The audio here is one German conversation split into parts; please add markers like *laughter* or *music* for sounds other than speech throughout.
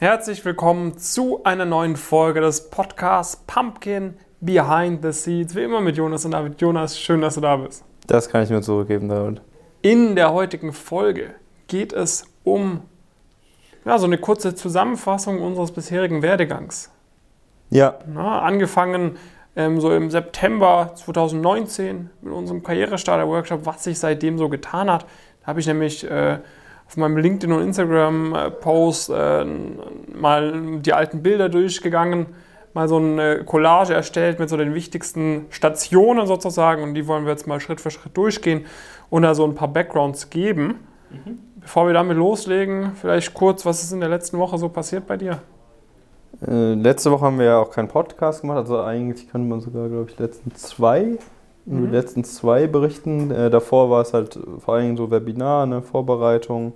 Herzlich willkommen zu einer neuen Folge des Podcasts Pumpkin Behind the Seeds. Wie immer mit Jonas und David. Jonas, schön, dass du da bist. Das kann ich mir zurückgeben, David. In der heutigen Folge geht es um ja, so eine kurze Zusammenfassung unseres bisherigen Werdegangs. Ja. Na, angefangen ähm, so im September 2019 mit unserem Karrierestarter-Workshop, was sich seitdem so getan hat. Da habe ich nämlich äh, auf meinem LinkedIn- und Instagram-Post äh, mal die alten Bilder durchgegangen, mal so eine Collage erstellt mit so den wichtigsten Stationen sozusagen und die wollen wir jetzt mal Schritt für Schritt durchgehen und da so ein paar Backgrounds geben. Mhm. Bevor wir damit loslegen, vielleicht kurz, was ist in der letzten Woche so passiert bei dir? Äh, letzte Woche haben wir ja auch keinen Podcast gemacht, also eigentlich kann man sogar, glaube ich, die letzten zwei, mhm. die letzten zwei berichten. Äh, davor war es halt vor allem so Webinar, eine Vorbereitung.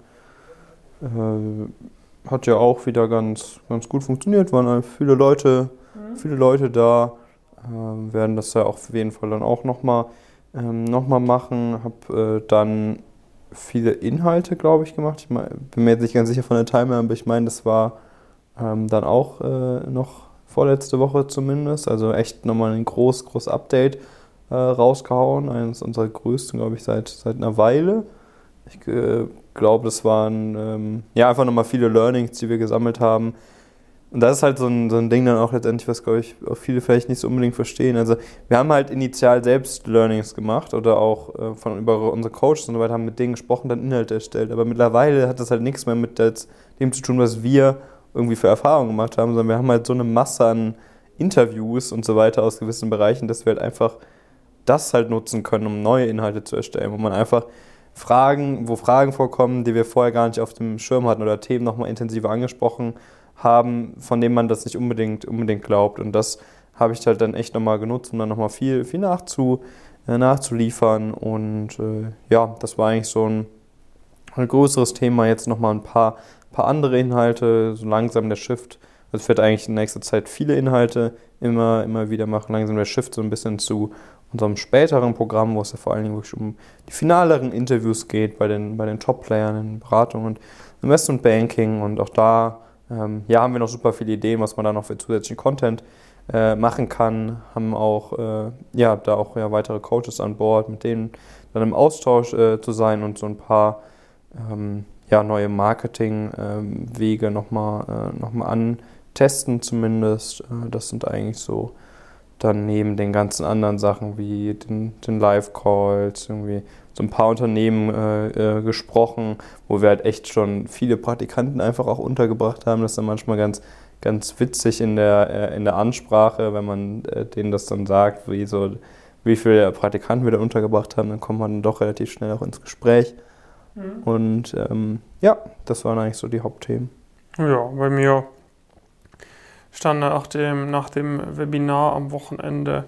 Äh, hat ja auch wieder ganz, ganz gut funktioniert, waren viele Leute, mhm. viele Leute da. Äh, werden das ja auch auf jeden Fall dann auch nochmal ähm, noch machen. Habe äh, dann viele Inhalte, glaube ich, gemacht. Ich mein, bin mir jetzt nicht ganz sicher von der Timeline, aber ich meine, das war ähm, dann auch äh, noch vorletzte Woche zumindest. Also echt nochmal ein groß, groß Update äh, rausgehauen. Eines unserer größten, glaube ich, seit, seit einer Weile. Ich äh, glaube, das waren ähm, ja einfach nochmal viele Learnings, die wir gesammelt haben. Und das ist halt so ein, so ein Ding dann auch letztendlich, was, glaube ich, auch viele vielleicht nicht so unbedingt verstehen. Also wir haben halt initial selbst Learnings gemacht oder auch äh, von über unsere Coaches und so weiter haben mit denen gesprochen, dann Inhalte erstellt. Aber mittlerweile hat das halt nichts mehr mit dem zu tun, was wir irgendwie für Erfahrungen gemacht haben, sondern wir haben halt so eine Masse an Interviews und so weiter aus gewissen Bereichen, dass wir halt einfach das halt nutzen können, um neue Inhalte zu erstellen, wo man einfach Fragen, wo Fragen vorkommen, die wir vorher gar nicht auf dem Schirm hatten oder Themen nochmal intensiver angesprochen haben, von denen man das nicht unbedingt, unbedingt glaubt. Und das habe ich halt dann echt nochmal genutzt, um dann nochmal viel, viel nachzu, äh, nachzuliefern. Und äh, ja, das war eigentlich so ein, ein größeres Thema. Jetzt nochmal ein paar paar andere Inhalte, so langsam der Shift. Also ich werde eigentlich in nächster Zeit viele Inhalte immer, immer wieder machen. Langsam der Shift so ein bisschen zu unserem späteren Programm, wo es ja vor allen Dingen wirklich um die finaleren Interviews geht bei den, bei den Top-Playern in Beratung und Investment Banking. Und auch da ähm, ja, haben wir noch super viele Ideen, was man da noch für zusätzlichen Content äh, machen kann. Haben auch äh, ja, da auch ja, weitere Coaches an Bord, mit denen dann im Austausch äh, zu sein und so ein paar ähm, ja, neue Marketingwege ähm, nochmal äh, noch antesten zumindest. Äh, das sind eigentlich so dann neben den ganzen anderen Sachen wie den, den Live-Calls, irgendwie so ein paar Unternehmen äh, äh, gesprochen, wo wir halt echt schon viele Praktikanten einfach auch untergebracht haben. Das ist dann manchmal ganz, ganz witzig in der, äh, in der Ansprache, wenn man äh, denen das dann sagt, wie, so, wie viele Praktikanten wir da untergebracht haben, dann kommt man dann doch relativ schnell auch ins Gespräch. Mhm. Und ähm, ja, das waren eigentlich so die Hauptthemen. Ja, bei mir stand nach dem, nach dem Webinar am Wochenende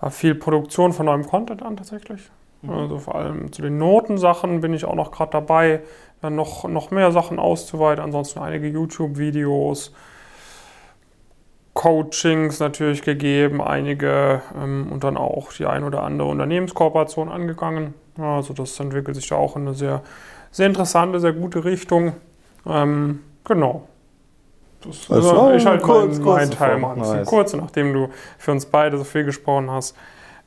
äh, viel Produktion von neuem Content an tatsächlich. Mhm. Also vor allem zu den Notensachen bin ich auch noch gerade dabei, ja, noch, noch mehr Sachen auszuweiten. Ansonsten einige YouTube-Videos, Coachings natürlich gegeben, einige ähm, und dann auch die ein oder andere Unternehmenskooperation angegangen. Also das entwickelt sich da auch in eine sehr, sehr interessante, sehr gute Richtung. Ähm, genau. Das, das also ich halt kurz, mein, mein Teil machen. Nice. Kurz, nachdem du für uns beide so viel gesprochen hast.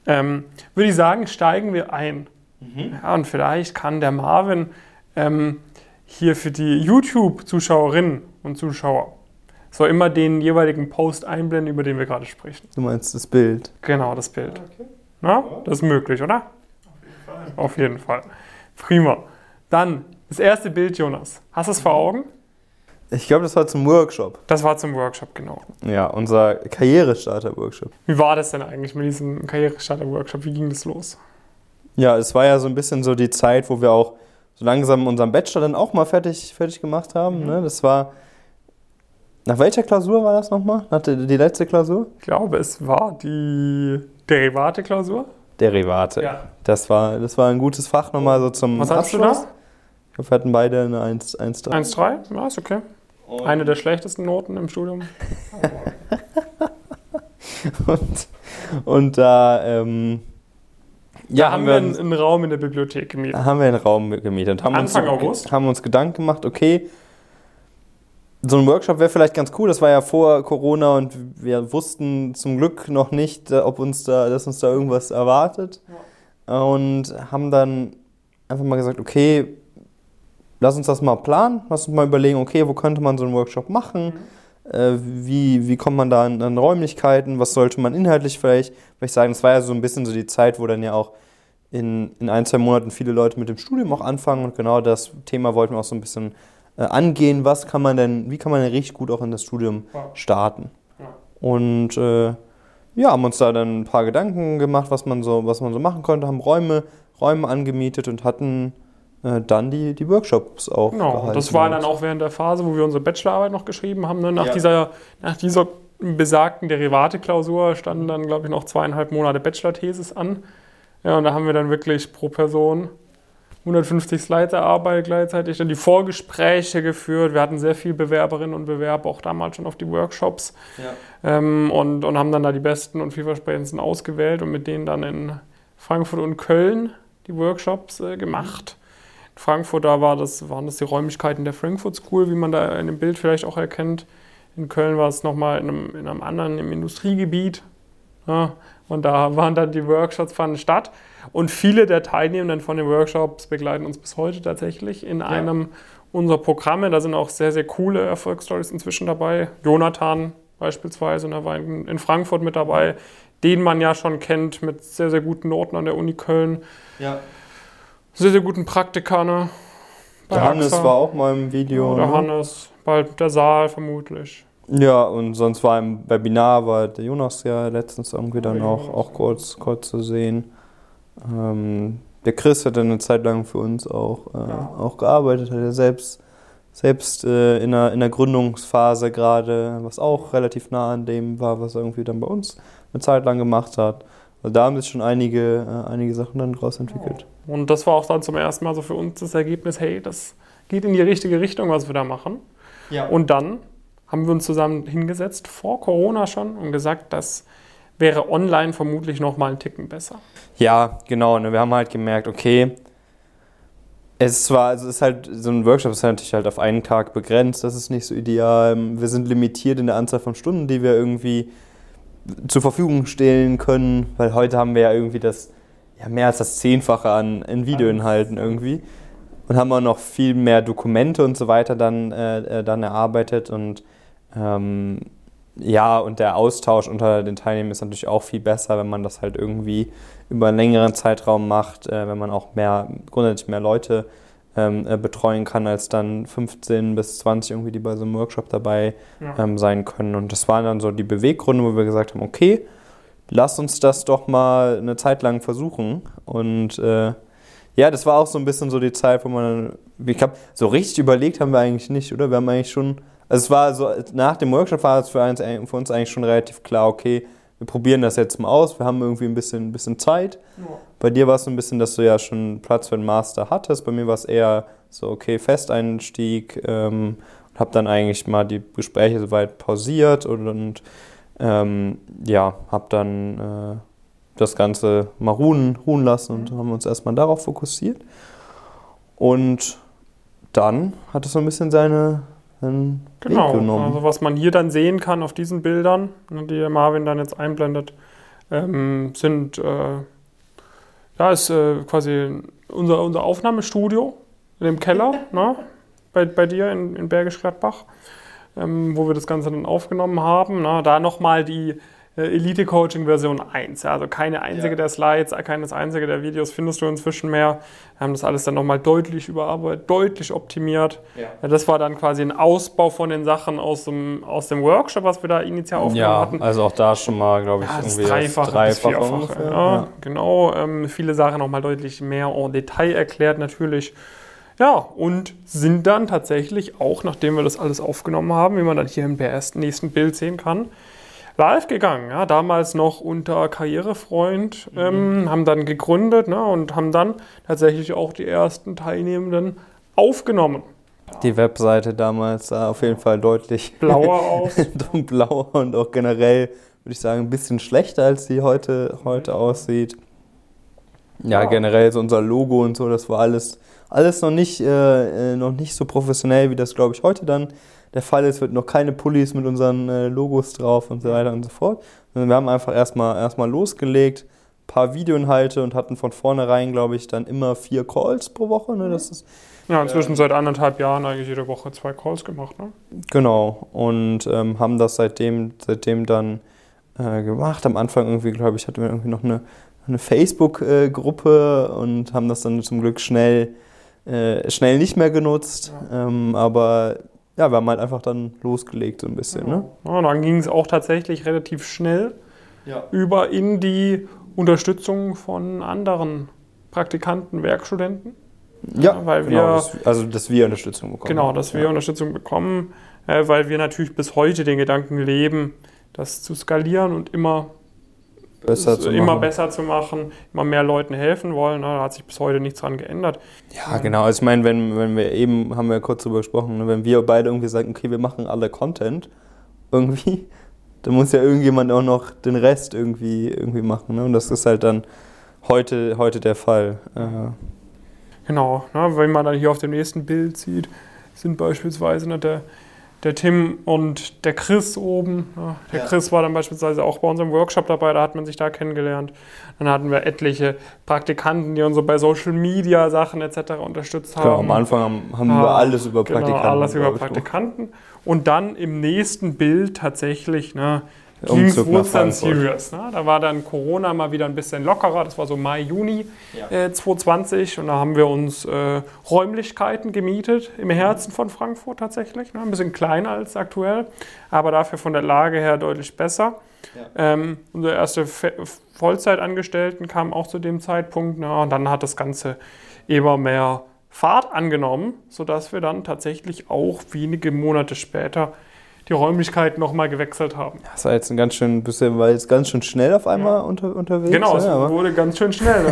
Ähm, würde ich sagen, steigen wir ein. Mhm. Ja, und vielleicht kann der Marvin ähm, hier für die YouTube-Zuschauerinnen und Zuschauer so immer den jeweiligen Post einblenden, über den wir gerade sprechen. Du meinst das Bild? Genau, das Bild. Okay. Na, das ist möglich, oder? Auf jeden Fall. Prima. Dann das erste Bild, Jonas. Hast du es vor Augen? Ich glaube, das war zum Workshop. Das war zum Workshop, genau. Ja, unser Karrierestarter-Workshop. Wie war das denn eigentlich mit diesem Karrierestarter-Workshop? Wie ging das los? Ja, es war ja so ein bisschen so die Zeit, wo wir auch so langsam unseren Bachelor dann auch mal fertig, fertig gemacht haben. Mhm. Ne? Das war. Nach welcher Klausur war das nochmal? Nach der, die letzte Klausur? Ich glaube, es war die Derivate-Klausur. Derivate. Ja. Das war, das war ein gutes Fach nochmal so zum Was hast Abschluss. du da? Ich glaube, wir hatten beide eine 1-3. 1-3? Ja, ist okay. Und eine der schlechtesten Noten im Studium. *laughs* und, und da, ähm, ja, da haben wir einen, einen, Raum in der Bibliothek gemietet. Haben wir einen Raum gemietet. Haben Anfang uns, August? Haben uns Gedanken gemacht, okay, so ein Workshop wäre vielleicht ganz cool. Das war ja vor Corona und wir wussten zum Glück noch nicht, äh, ob uns da, dass uns da irgendwas erwartet. Ja. Und haben dann einfach mal gesagt, okay, lass uns das mal planen, lass uns mal überlegen, okay, wo könnte man so einen Workshop machen? Mhm. Äh, wie, wie kommt man da an, an, Räumlichkeiten? Was sollte man inhaltlich vielleicht, vielleicht sagen? Das war ja so ein bisschen so die Zeit, wo dann ja auch in, in ein, zwei Monaten viele Leute mit dem Studium auch anfangen und genau das Thema wollten wir auch so ein bisschen äh, angehen, was kann man denn, wie kann man denn richtig gut auch in das Studium starten. Und äh, ja, haben uns da dann ein paar Gedanken gemacht, was man so, was man so machen konnte, haben Räume, Räume angemietet und hatten dann die, die Workshops auch. Genau, gehalten. das war dann auch während der Phase, wo wir unsere Bachelorarbeit noch geschrieben haben. Ne? Nach, ja. dieser, nach dieser besagten Derivate-Klausur standen dann, glaube ich, noch zweieinhalb Monate Bachelor-Thesis an. Ja, und da haben wir dann wirklich pro Person 150 Slides erarbeitet gleichzeitig, dann die Vorgespräche geführt. Wir hatten sehr viele Bewerberinnen und Bewerber auch damals schon auf die Workshops ja. ähm, und, und haben dann da die besten und vielversprechendsten ausgewählt und mit denen dann in Frankfurt und Köln die Workshops äh, gemacht. In Frankfurt, da war das, waren das die Räumlichkeiten der Frankfurt School, wie man da in dem Bild vielleicht auch erkennt. In Köln war es nochmal in einem, in einem anderen, im Industriegebiet. Ja, und da waren dann die Workshops fanden statt. Und viele der Teilnehmenden von den Workshops begleiten uns bis heute tatsächlich in ja. einem unserer Programme. Da sind auch sehr, sehr coole Erfolgsstories inzwischen dabei. Jonathan beispielsweise, der war in Frankfurt mit dabei, den man ja schon kennt mit sehr, sehr guten Noten an der Uni Köln. Ja. Sehr, sehr guten Praktika, ne? der Hannes war auch mal im Video. Ja, der ne? Hannes, bald der Saal vermutlich. Ja, und sonst war im Webinar, war der Jonas ja letztens irgendwie dann auch, auch kurz, kurz zu sehen. Ähm, der Chris hat eine Zeit lang für uns auch, äh, ja. auch gearbeitet, hat er selbst, selbst äh, in, der, in der Gründungsphase gerade, was auch relativ nah an dem war, was er irgendwie dann bei uns eine Zeit lang gemacht hat. Also da haben sich schon einige, äh, einige Sachen dann draus entwickelt. Und das war auch dann zum ersten Mal so für uns das Ergebnis, hey, das geht in die richtige Richtung, was wir da machen. Ja. Und dann haben wir uns zusammen hingesetzt, vor Corona schon, und gesagt, das wäre online vermutlich noch mal einen Ticken besser. Ja, genau. Ne? Wir haben halt gemerkt, okay, es war, also es ist halt, so ein Workshop ist natürlich halt auf einen Tag begrenzt, das ist nicht so ideal. Wir sind limitiert in der Anzahl von Stunden, die wir irgendwie zur Verfügung stellen können, weil heute haben wir ja irgendwie das, ja, mehr als das Zehnfache an, an Videoinhalten irgendwie. Und haben auch noch viel mehr Dokumente und so weiter dann, äh, äh dann erarbeitet. Und ähm, ja, und der Austausch unter den Teilnehmern ist natürlich auch viel besser, wenn man das halt irgendwie über einen längeren Zeitraum macht, äh, wenn man auch mehr, grundsätzlich mehr Leute ähm, äh, betreuen kann, als dann 15 bis 20 irgendwie, die bei so einem Workshop dabei ja. ähm, sein können. Und das waren dann so die Beweggründe, wo wir gesagt haben, okay, lass uns das doch mal eine Zeit lang versuchen. Und äh, ja, das war auch so ein bisschen so die Zeit, wo man, ich glaube, so richtig überlegt haben wir eigentlich nicht, oder? Wir haben eigentlich schon also es war so, nach dem Workshop war es für, uns, für uns eigentlich schon relativ klar, okay, wir probieren das jetzt mal aus, wir haben irgendwie ein bisschen, ein bisschen Zeit. Ja. Bei dir war es so ein bisschen, dass du ja schon Platz für den Master hattest. Bei mir war es eher so, okay, Festeinstieg. Ähm, habe dann eigentlich mal die Gespräche soweit pausiert und, und ähm, ja, habe dann äh, das Ganze mal ruhen, ruhen lassen und mhm. haben uns erstmal darauf fokussiert. Und dann hat es so ein bisschen seine, einen genau, Weg genommen. Also was man hier dann sehen kann auf diesen Bildern, ne, die Marvin dann jetzt einblendet, ähm, sind äh, ja ist äh, quasi unser, unser Aufnahmestudio in dem Keller, *laughs* ne, bei, bei dir in, in Bergisch Gladbach, ähm, wo wir das Ganze dann aufgenommen haben. Ne, da nochmal die äh, Elite Coaching Version 1. Also keine einzige ja. der Slides, keines einzige der Videos findest du inzwischen mehr. Wir haben das alles dann nochmal deutlich überarbeitet, deutlich optimiert. Ja. Das war dann quasi ein Ausbau von den Sachen aus dem, aus dem Workshop, was wir da initial aufgenommen ja, hatten. Also auch da schon mal, glaube ich, ja, irgendwie dreifache, dreifache bis vierfache. Ja, Genau, ähm, viele Sachen nochmal deutlich mehr en Detail erklärt natürlich. Ja, und sind dann tatsächlich auch, nachdem wir das alles aufgenommen haben, wie man dann hier im ersten nächsten Bild sehen kann, live gegangen. Ja, damals noch unter Karrierefreund, mhm. ähm, haben dann gegründet ne, und haben dann tatsächlich auch die ersten Teilnehmenden aufgenommen. Die Webseite damals sah auf jeden Fall deutlich blauer *laughs* aus. blauer und auch generell, würde ich sagen, ein bisschen schlechter, als sie heute, heute aussieht. Ja, ja, generell so unser Logo und so, das war alles, alles noch, nicht, äh, äh noch nicht so professionell, wie das, glaube ich, heute dann der Fall ist, wird noch keine Pullis mit unseren äh, Logos drauf und so weiter und so fort. Und wir haben einfach erstmal erstmal losgelegt, paar Videoinhalte und hatten von vornherein, glaube ich, dann immer vier Calls pro Woche. Ne? Das ist, ja, inzwischen äh, seit anderthalb Jahren eigentlich jede Woche zwei Calls gemacht. Ne? Genau. Und ähm, haben das seitdem, seitdem dann äh, gemacht. Am Anfang irgendwie, glaube ich, hatten wir irgendwie noch eine, eine Facebook-Gruppe und haben das dann zum Glück schnell, äh, schnell nicht mehr genutzt. Ja. Ähm, aber ja, wir haben halt einfach dann losgelegt so ein bisschen. Ja. Ne? Ja, und dann ging es auch tatsächlich relativ schnell ja. über in die Unterstützung von anderen Praktikanten, Werkstudenten. Ja, weil genau, wir, das, also dass wir Unterstützung bekommen. Genau, dass wir Unterstützung bekommen, äh, weil wir natürlich bis heute den Gedanken leben, das zu skalieren und immer besser, zu, immer machen. besser zu machen, immer mehr Leuten helfen wollen. Ne? Da hat sich bis heute nichts dran geändert. Ja, genau. Also ich meine, wenn, wenn wir eben, haben wir ja kurz darüber gesprochen, ne? wenn wir beide irgendwie sagen, okay, wir machen alle Content irgendwie, *laughs* dann muss ja irgendjemand auch noch den Rest irgendwie, irgendwie machen. Ne? Und das ist halt dann heute, heute der Fall. Äh. Genau, ne? wenn man dann hier auf dem nächsten Bild sieht, sind beispielsweise ne, der, der Tim und der Chris oben. Ne? Der ja. Chris war dann beispielsweise auch bei unserem Workshop dabei, da hat man sich da kennengelernt. Dann hatten wir etliche Praktikanten, die uns so bei Social Media Sachen etc. unterstützt haben. Genau, am Anfang haben, haben wir alles über genau, Praktikanten. alles über Praktikanten. Und dann im nächsten Bild tatsächlich, ne, ging es dann serious. Ne? Da war dann Corona mal wieder ein bisschen lockerer. Das war so Mai, Juni ja. äh, 2020. Und da haben wir uns äh, Räumlichkeiten gemietet im Herzen von Frankfurt tatsächlich. Ne? Ein bisschen kleiner als aktuell, aber dafür von der Lage her deutlich besser. Ja. Ähm, unsere erste Fe Vollzeitangestellten kamen auch zu dem Zeitpunkt. Ne? Und dann hat das Ganze immer mehr Fahrt angenommen, sodass wir dann tatsächlich auch wenige Monate später die Räumlichkeiten nochmal gewechselt haben. Das war jetzt ein ganz schön, bisschen, war jetzt ganz schön schnell auf einmal ja. unter, unterwegs. Genau, es ja, wurde ganz schön schnell.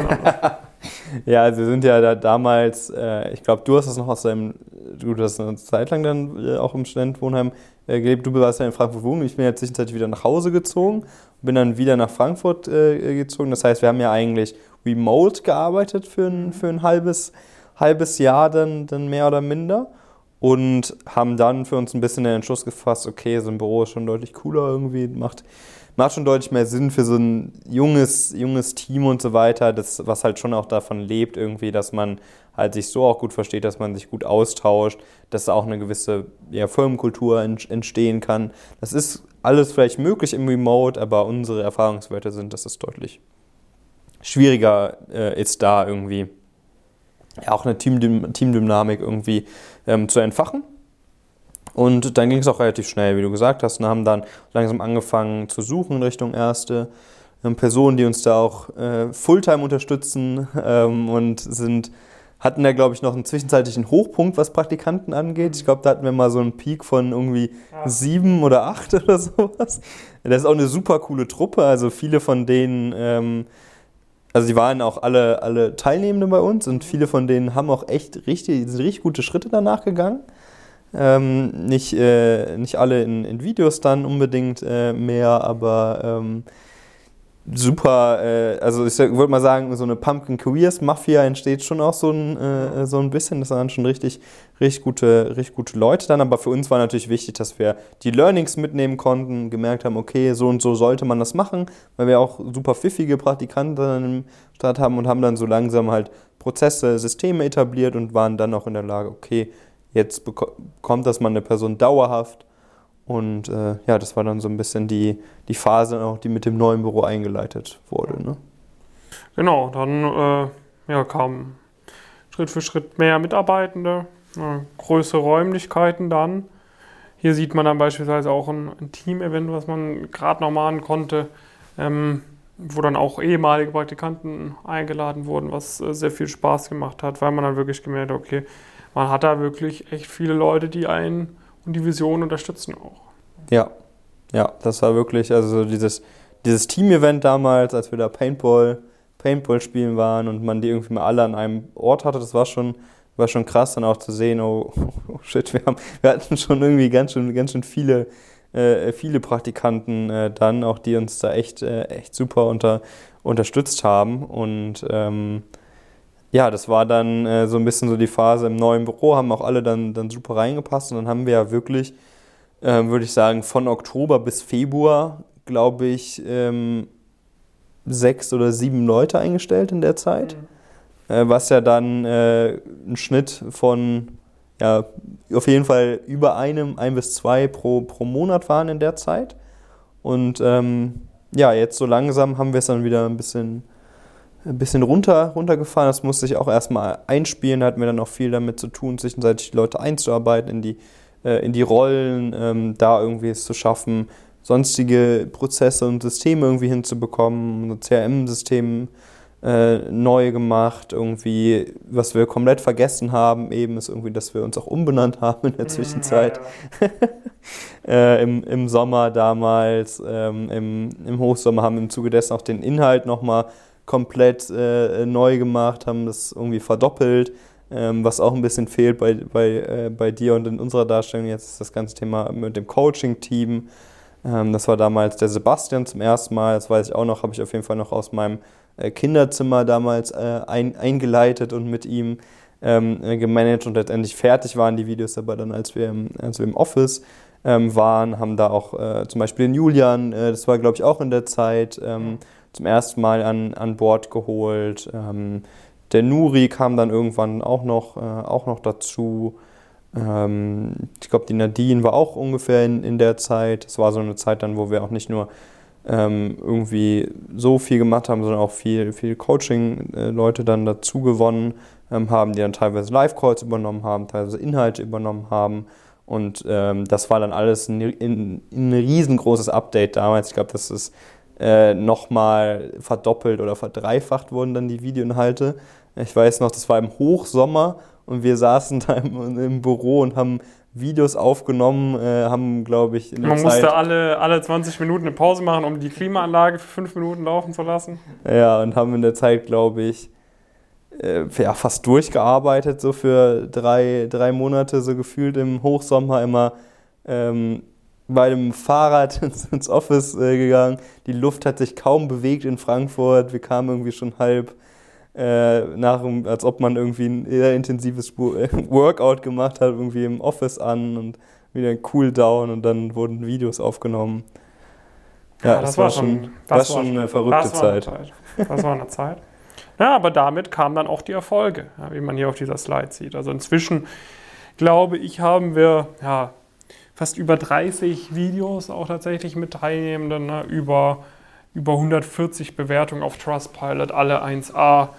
*laughs* ja, also wir sind ja da damals, äh, ich glaube, du hast das noch aus deinem, du hast eine Zeit lang dann äh, auch im Studentenwohnheim äh, gelebt. Du warst ja in Frankfurt wohnen. Ich bin ja zwischenzeitlich wieder nach Hause gezogen, bin dann wieder nach Frankfurt äh, gezogen. Das heißt, wir haben ja eigentlich remote gearbeitet für ein, für ein halbes, halbes Jahr dann, dann mehr oder minder und haben dann für uns ein bisschen den Entschluss gefasst, okay, so ein Büro ist schon deutlich cooler irgendwie, macht, macht schon deutlich mehr Sinn für so ein junges, junges Team und so weiter, das, was halt schon auch davon lebt irgendwie, dass man halt sich so auch gut versteht, dass man sich gut austauscht, dass auch eine gewisse ja, Firmenkultur entstehen kann. Das ist alles vielleicht möglich im Remote, aber unsere Erfahrungswerte sind, dass es deutlich schwieriger äh, ist da irgendwie ja, auch eine Team Teamdynamik irgendwie ähm, zu entfachen. Und dann ging es auch relativ schnell, wie du gesagt hast, und haben dann langsam angefangen zu suchen in Richtung Erste. Ähm, Personen, die uns da auch äh, Fulltime unterstützen *laughs* ähm, und sind, hatten da, glaube ich, noch einen zwischenzeitlichen Hochpunkt, was Praktikanten angeht. Ich glaube, da hatten wir mal so einen Peak von irgendwie ja. sieben oder acht *laughs* oder sowas. Das ist auch eine super coole Truppe. Also viele von denen ähm, also die waren auch alle, alle Teilnehmende bei uns und viele von denen haben auch echt richtig, sind richtig gute Schritte danach gegangen. Ähm, nicht, äh, nicht alle in, in Videos dann unbedingt äh, mehr, aber ähm, super, äh, also ich würde mal sagen, so eine Pumpkin Careers Mafia entsteht schon auch so ein, äh, so ein bisschen. Das waren schon richtig, richtig gute, richtig gute Leute dann. Aber für uns war natürlich wichtig, dass wir die Learnings mitnehmen konnten, gemerkt haben, okay, so und so sollte man das machen, weil wir auch super pfiffige Praktikanten im Start haben und haben dann so langsam halt Prozesse, Systeme etabliert und waren dann auch in der Lage, okay, jetzt bekommt das mal eine Person dauerhaft und äh, ja, das war dann so ein bisschen die, die Phase, auch, die mit dem neuen Büro eingeleitet wurde. Ne? Genau, dann äh, ja, kamen Schritt für Schritt mehr Mitarbeitende, äh, größere Räumlichkeiten dann. Hier sieht man dann beispielsweise auch ein, ein Team-Event, was man gerade noch machen konnte, ähm, wo dann auch ehemalige Praktikanten eingeladen wurden, was äh, sehr viel Spaß gemacht hat, weil man dann wirklich gemerkt hat, okay, man hat da wirklich echt viele Leute, die einen und die Vision unterstützen auch. Ja, ja, das war wirklich, also dieses, dieses Team-Event damals, als wir da Paintball, Paintball spielen waren und man die irgendwie mal alle an einem Ort hatte, das war schon, war schon krass dann auch zu sehen, oh, *laughs* oh shit, wir, haben, wir hatten schon irgendwie ganz schön, ganz schön viele, äh, viele Praktikanten äh, dann, auch die uns da echt, äh, echt super unter, unterstützt haben und ähm, ja, das war dann äh, so ein bisschen so die Phase im neuen Büro, haben auch alle dann, dann super reingepasst und dann haben wir ja wirklich ähm, würde ich sagen, von Oktober bis Februar, glaube ich, ähm, sechs oder sieben Leute eingestellt in der Zeit. Mhm. Äh, was ja dann äh, ein Schnitt von, ja, auf jeden Fall über einem, ein bis zwei pro, pro Monat waren in der Zeit. Und ähm, ja, jetzt so langsam haben wir es dann wieder ein bisschen, ein bisschen runter, runtergefahren. Das musste ich auch erstmal einspielen. Da hatten wir dann auch viel damit zu tun, zwischenzeitlich die Leute einzuarbeiten in die, äh, in die Rollen, ähm, da irgendwie es zu schaffen, sonstige Prozesse und Systeme irgendwie hinzubekommen, CRM-System äh, neu gemacht, irgendwie, was wir komplett vergessen haben, eben ist irgendwie, dass wir uns auch umbenannt haben in der mhm, Zwischenzeit. Ja, ja. *laughs* äh, im, Im Sommer damals, ähm, im, im Hochsommer haben wir im Zuge dessen auch den Inhalt nochmal komplett äh, neu gemacht, haben das irgendwie verdoppelt. Ähm, was auch ein bisschen fehlt bei, bei, äh, bei dir und in unserer Darstellung jetzt ist das ganze Thema mit dem Coaching-Team. Ähm, das war damals der Sebastian zum ersten Mal, das weiß ich auch noch, habe ich auf jeden Fall noch aus meinem äh, Kinderzimmer damals äh, ein, eingeleitet und mit ihm ähm, äh, gemanagt und letztendlich fertig waren die Videos aber dann, als wir im, als wir im Office ähm, waren, haben da auch äh, zum Beispiel den Julian, äh, das war glaube ich auch in der Zeit, ähm, zum ersten Mal an, an Bord geholt. Ähm, der Nuri kam dann irgendwann auch noch, äh, auch noch dazu. Ähm, ich glaube, die Nadine war auch ungefähr in, in der Zeit. Es war so eine Zeit dann, wo wir auch nicht nur ähm, irgendwie so viel gemacht haben, sondern auch viel, viel Coaching-Leute dann dazu gewonnen ähm, haben, die dann teilweise Live-Calls übernommen haben, teilweise Inhalte übernommen haben. Und ähm, das war dann alles ein, ein, ein riesengroßes Update damals. Ich glaube, das ist äh, nochmal verdoppelt oder verdreifacht wurden dann die Videoinhalte. Ich weiß noch, das war im Hochsommer und wir saßen da im, im Büro und haben Videos aufgenommen, äh, haben, glaube ich, in der Man Zeit musste alle, alle 20 Minuten eine Pause machen, um die Klimaanlage für fünf Minuten laufen zu lassen. Ja, und haben in der Zeit, glaube ich, äh, ja, fast durchgearbeitet, so für drei, drei Monate, so gefühlt im Hochsommer immer ähm, bei dem Fahrrad *laughs* ins, Office äh, gegangen. Die Luft hat sich kaum bewegt in Frankfurt. Wir kamen irgendwie schon halb äh, nach, als ob man irgendwie ein eher intensives *laughs* Workout gemacht hat, irgendwie im Office an und wieder ein Cooldown und dann wurden Videos aufgenommen. Ja, ja das, das, war schon, das war schon eine verrückte das Zeit. Eine Zeit. Das war eine Zeit. Ja, aber damit kamen dann auch die Erfolge, ja, wie man hier auf dieser Slide sieht. Also inzwischen, glaube ich, haben wir ja, fast über 30 Videos auch tatsächlich mit Teilnehmenden, ne, über über 140 Bewertungen auf Trustpilot, alle 1A.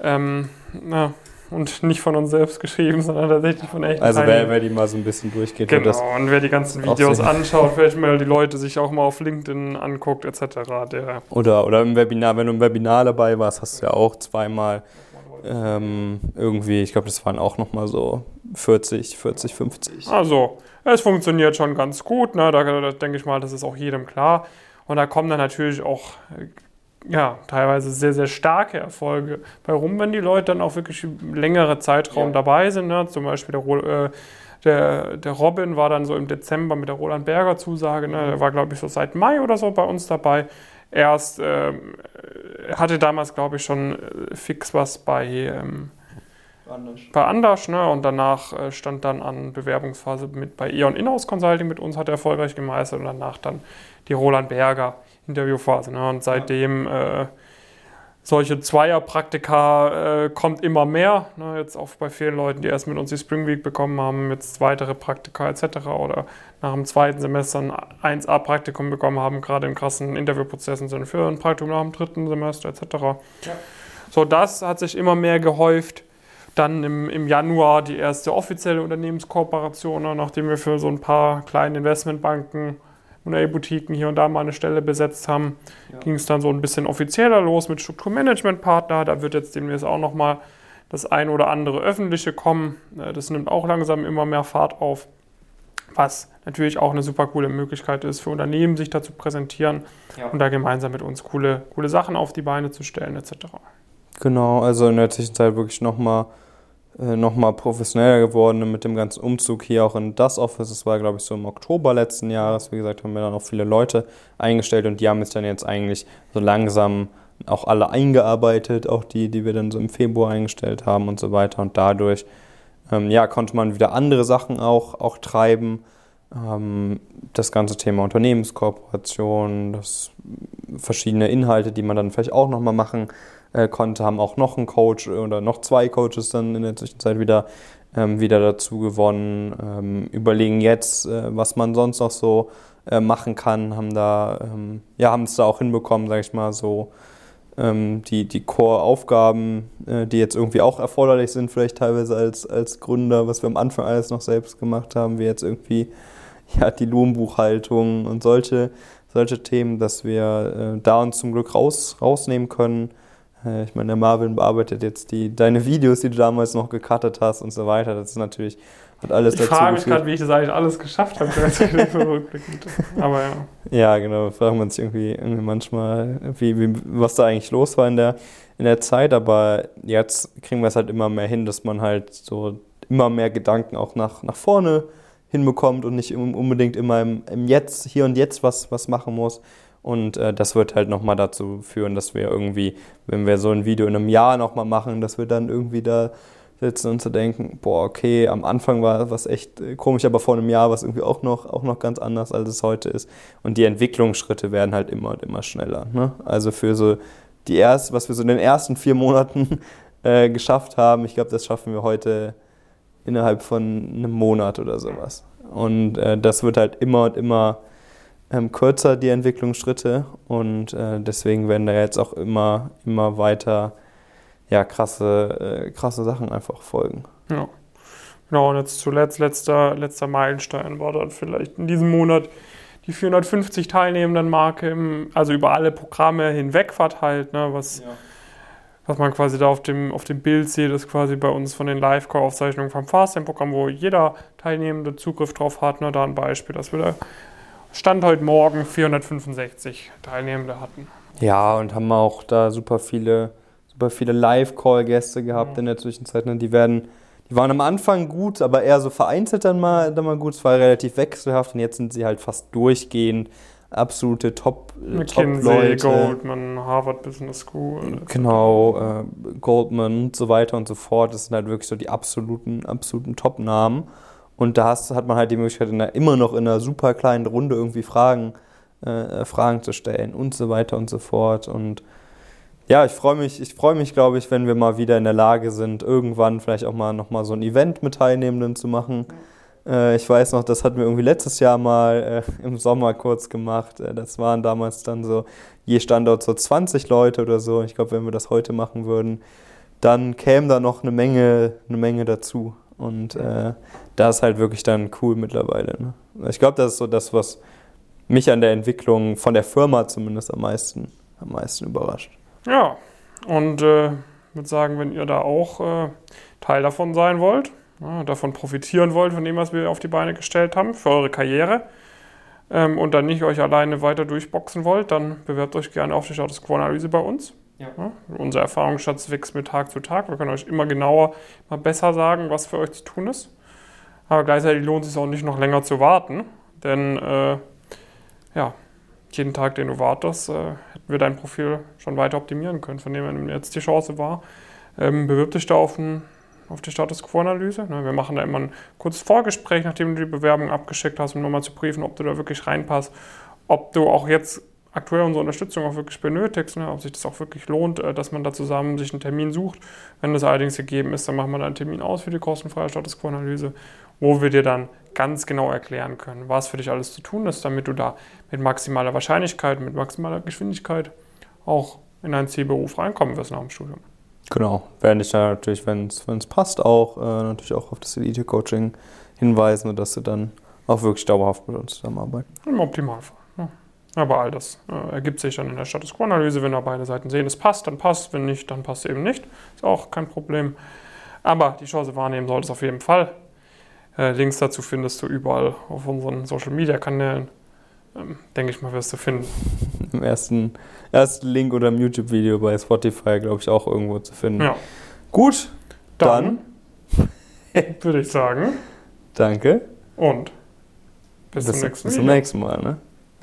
Ähm, na, und nicht von uns selbst geschrieben, *laughs* sondern tatsächlich von echten Also wer, wer die mal so ein bisschen durchgeht. Genau, und wer die ganzen Videos anschaut, *laughs* vielleicht mal die Leute sich auch mal auf LinkedIn anguckt, etc. Der oder, oder im Webinar, wenn du im Webinar dabei warst, hast du ja auch zweimal ähm, irgendwie, ich glaube, das waren auch nochmal so 40, 40, 50. Also, es funktioniert schon ganz gut, ne? da, da denke ich mal, das ist auch jedem klar. Und da kommen dann natürlich auch äh, ja, teilweise sehr, sehr starke Erfolge bei rum, wenn die Leute dann auch wirklich längere Zeitraum ja. dabei sind. Ne? Zum Beispiel der, äh, der, der Robin war dann so im Dezember mit der Roland Berger Zusage. Ne? Der war, glaube ich, so seit Mai oder so bei uns dabei. Erst äh, hatte damals, glaube ich, schon äh, fix was bei, ähm, Anders. bei Anders. Ne? Und danach äh, stand dann an Bewerbungsphase mit bei Eon Inhouse Consulting mit uns, hat er erfolgreich gemeistert und danach dann die Roland Berger Interviewphase. Ne? Und seitdem äh, solche Zweierpraktika äh, kommt immer mehr. Ne? Jetzt auch bei vielen Leuten, die erst mit uns die Spring Week bekommen haben, jetzt weitere Praktika etc. oder nach dem zweiten Semester ein 1A-Praktikum bekommen haben, gerade in krassen Interviewprozessen sind für ein Praktikum nach dem dritten Semester etc. Ja. So, das hat sich immer mehr gehäuft. Dann im, im Januar die erste offizielle Unternehmenskooperation, ne? nachdem wir für so ein paar kleine Investmentbanken und boutiquen hier und da mal eine Stelle besetzt haben, ja. ging es dann so ein bisschen offizieller los mit Strukturmanagement-Partner. Da wird jetzt demnächst auch nochmal das ein oder andere öffentliche kommen. Äh, das nimmt auch langsam immer mehr Fahrt auf, was natürlich auch eine super coole Möglichkeit ist für Unternehmen, sich da zu präsentieren ja. und da gemeinsam mit uns coole, coole Sachen auf die Beine zu stellen etc. Genau, also in der Zwischenzeit wirklich nochmal äh, nochmal professioneller geworden mit dem ganzen Umzug hier auch in das Office. Das war, glaube ich, so im Oktober letzten Jahres. Wie gesagt, haben wir dann auch viele Leute eingestellt und die haben sich dann jetzt eigentlich so langsam auch alle eingearbeitet, auch die, die wir dann so im Februar eingestellt haben und so weiter. Und dadurch ähm, ja, konnte man wieder andere Sachen auch, auch treiben. Ähm, das ganze Thema Unternehmenskooperation, das verschiedene Inhalte, die man dann vielleicht auch nochmal machen äh, konnte, haben auch noch einen Coach oder noch zwei Coaches dann in der Zwischenzeit wieder, ähm, wieder dazu gewonnen, ähm, überlegen jetzt, äh, was man sonst noch so äh, machen kann, haben da, ähm, ja, haben es da auch hinbekommen, sage ich mal, so ähm, die, die Core-Aufgaben, äh, die jetzt irgendwie auch erforderlich sind, vielleicht teilweise als, als Gründer, was wir am Anfang alles noch selbst gemacht haben, wie jetzt irgendwie ja, die Lohnbuchhaltung und solche, solche Themen, dass wir äh, da uns zum Glück raus, rausnehmen können. Äh, ich meine, der Marvin bearbeitet jetzt die, deine Videos, die du damals noch gecuttet hast und so weiter. Das ist natürlich, hat alles ich dazu Ich frage mich gerade, wie ich das eigentlich alles geschafft habe. Aber ja. Ja, genau, fragt man sich irgendwie, irgendwie manchmal, wie, wie, was da eigentlich los war in der, in der Zeit, aber jetzt kriegen wir es halt immer mehr hin, dass man halt so immer mehr Gedanken auch nach, nach vorne hinbekommt und nicht unbedingt immer im, im Jetzt, hier und jetzt was, was machen muss. Und äh, das wird halt nochmal dazu führen, dass wir irgendwie, wenn wir so ein Video in einem Jahr nochmal machen, dass wir dann irgendwie da sitzen und zu denken, boah, okay, am Anfang war was echt äh, komisch, aber vor einem Jahr war es irgendwie auch noch, auch noch ganz anders, als es heute ist. Und die Entwicklungsschritte werden halt immer und immer schneller. Ne? Also für so die erst, was wir so in den ersten vier Monaten *laughs* äh, geschafft haben, ich glaube, das schaffen wir heute innerhalb von einem Monat oder sowas. Und äh, das wird halt immer und immer ähm, kürzer, die Entwicklungsschritte. Und äh, deswegen werden da jetzt auch immer, immer weiter ja, krasse, äh, krasse Sachen einfach folgen. Ja. Genau, und jetzt zuletzt, letzter, letzter Meilenstein war dann vielleicht in diesem Monat die 450 teilnehmenden Marke, im, also über alle Programme hinweg verteilt, ne, was, ja. was man quasi da auf dem, auf dem Bild sieht, ist quasi bei uns von den Live-Core-Aufzeichnungen vom Fasting-Programm, wo jeder Teilnehmende Zugriff drauf hat. Ne, da ein Beispiel, dass wir da Stand heute Morgen 465 Teilnehmende hatten. Ja, und haben auch da super viele super viele Live-Call-Gäste gehabt mhm. in der Zwischenzeit. Ne? Die werden, die waren am Anfang gut, aber eher so vereinzelt dann mal, dann mal gut. Es war relativ wechselhaft und jetzt sind sie halt fast durchgehend absolute Top, McKinsey, Top Goldman, Harvard Business School. Genau, äh, Goldman und so weiter und so fort. Das sind halt wirklich so die absoluten, absoluten Top-Namen. Und da hat man halt die Möglichkeit, in einer, immer noch in einer super kleinen Runde irgendwie Fragen, äh, Fragen zu stellen und so weiter und so fort. Und ja, ich freue mich, ich freue mich, glaube ich, wenn wir mal wieder in der Lage sind, irgendwann vielleicht auch mal nochmal so ein Event mit Teilnehmenden zu machen. Äh, ich weiß noch, das hatten wir irgendwie letztes Jahr mal äh, im Sommer kurz gemacht. Äh, das waren damals dann so je Standort so 20 Leute oder so. Ich glaube, wenn wir das heute machen würden, dann käme da noch eine Menge, eine Menge dazu. Und äh, das ist halt wirklich dann cool mittlerweile. Ne? Ich glaube, das ist so das, was mich an der Entwicklung von der Firma zumindest am meisten, am meisten überrascht. Ja, und äh, würde sagen, wenn ihr da auch äh, Teil davon sein wollt, ja, davon profitieren wollt, von dem, was wir auf die Beine gestellt haben, für eure Karriere, ähm, und dann nicht euch alleine weiter durchboxen wollt, dann bewerbt euch gerne auf die Status Quo-Analyse bei uns. Ja. Unser Erfahrungsschatz wächst mit Tag zu Tag. Wir können euch immer genauer, mal besser sagen, was für euch zu tun ist. Aber gleichzeitig lohnt es sich auch nicht noch länger zu warten, denn äh, ja, jeden Tag, den du wartest, äh, hätten wir dein Profil schon weiter optimieren können. Von dem her jetzt die Chance war, ähm, bewirb dich da auf, ein, auf die Status Quo-Analyse. Ne, wir machen da immer ein kurzes Vorgespräch, nachdem du die Bewerbung abgeschickt hast, um nochmal zu prüfen, ob du da wirklich reinpasst, ob du auch jetzt aktuell unsere Unterstützung auch wirklich benötigst, ne, ob sich das auch wirklich lohnt, äh, dass man da zusammen sich einen Termin sucht. Wenn das allerdings gegeben ist, dann machen wir da einen Termin aus für die kostenfreie Status Quo-Analyse, wo wir dir dann ganz genau erklären können, was für dich alles zu tun ist, damit du da mit maximaler Wahrscheinlichkeit, mit maximaler Geschwindigkeit auch in einen Zielberuf reinkommen wirst nach dem Studium. Genau, werde ich da natürlich, wenn es passt, auch äh, natürlich auch auf das Elite-Coaching hinweisen, dass du dann auch wirklich dauerhaft mit uns zusammenarbeiten. Im Optimalfall. Aber all das äh, ergibt sich dann in der Status Quo-Analyse. Wenn da beide Seiten sehen, es passt, dann passt. Wenn nicht, dann passt eben nicht. Ist auch kein Problem. Aber die Chance wahrnehmen solltest auf jeden Fall. Äh, Links dazu findest du überall auf unseren Social Media Kanälen. Ähm, denke ich mal, wirst du finden. Im ersten, ersten Link oder im YouTube-Video bei Spotify, glaube ich, auch irgendwo zu finden. Ja. Gut, dann, dann *laughs* würde ich sagen. Danke. Und bis, bis zum nächsten Mal. Bis zum nächsten Mal. Ne?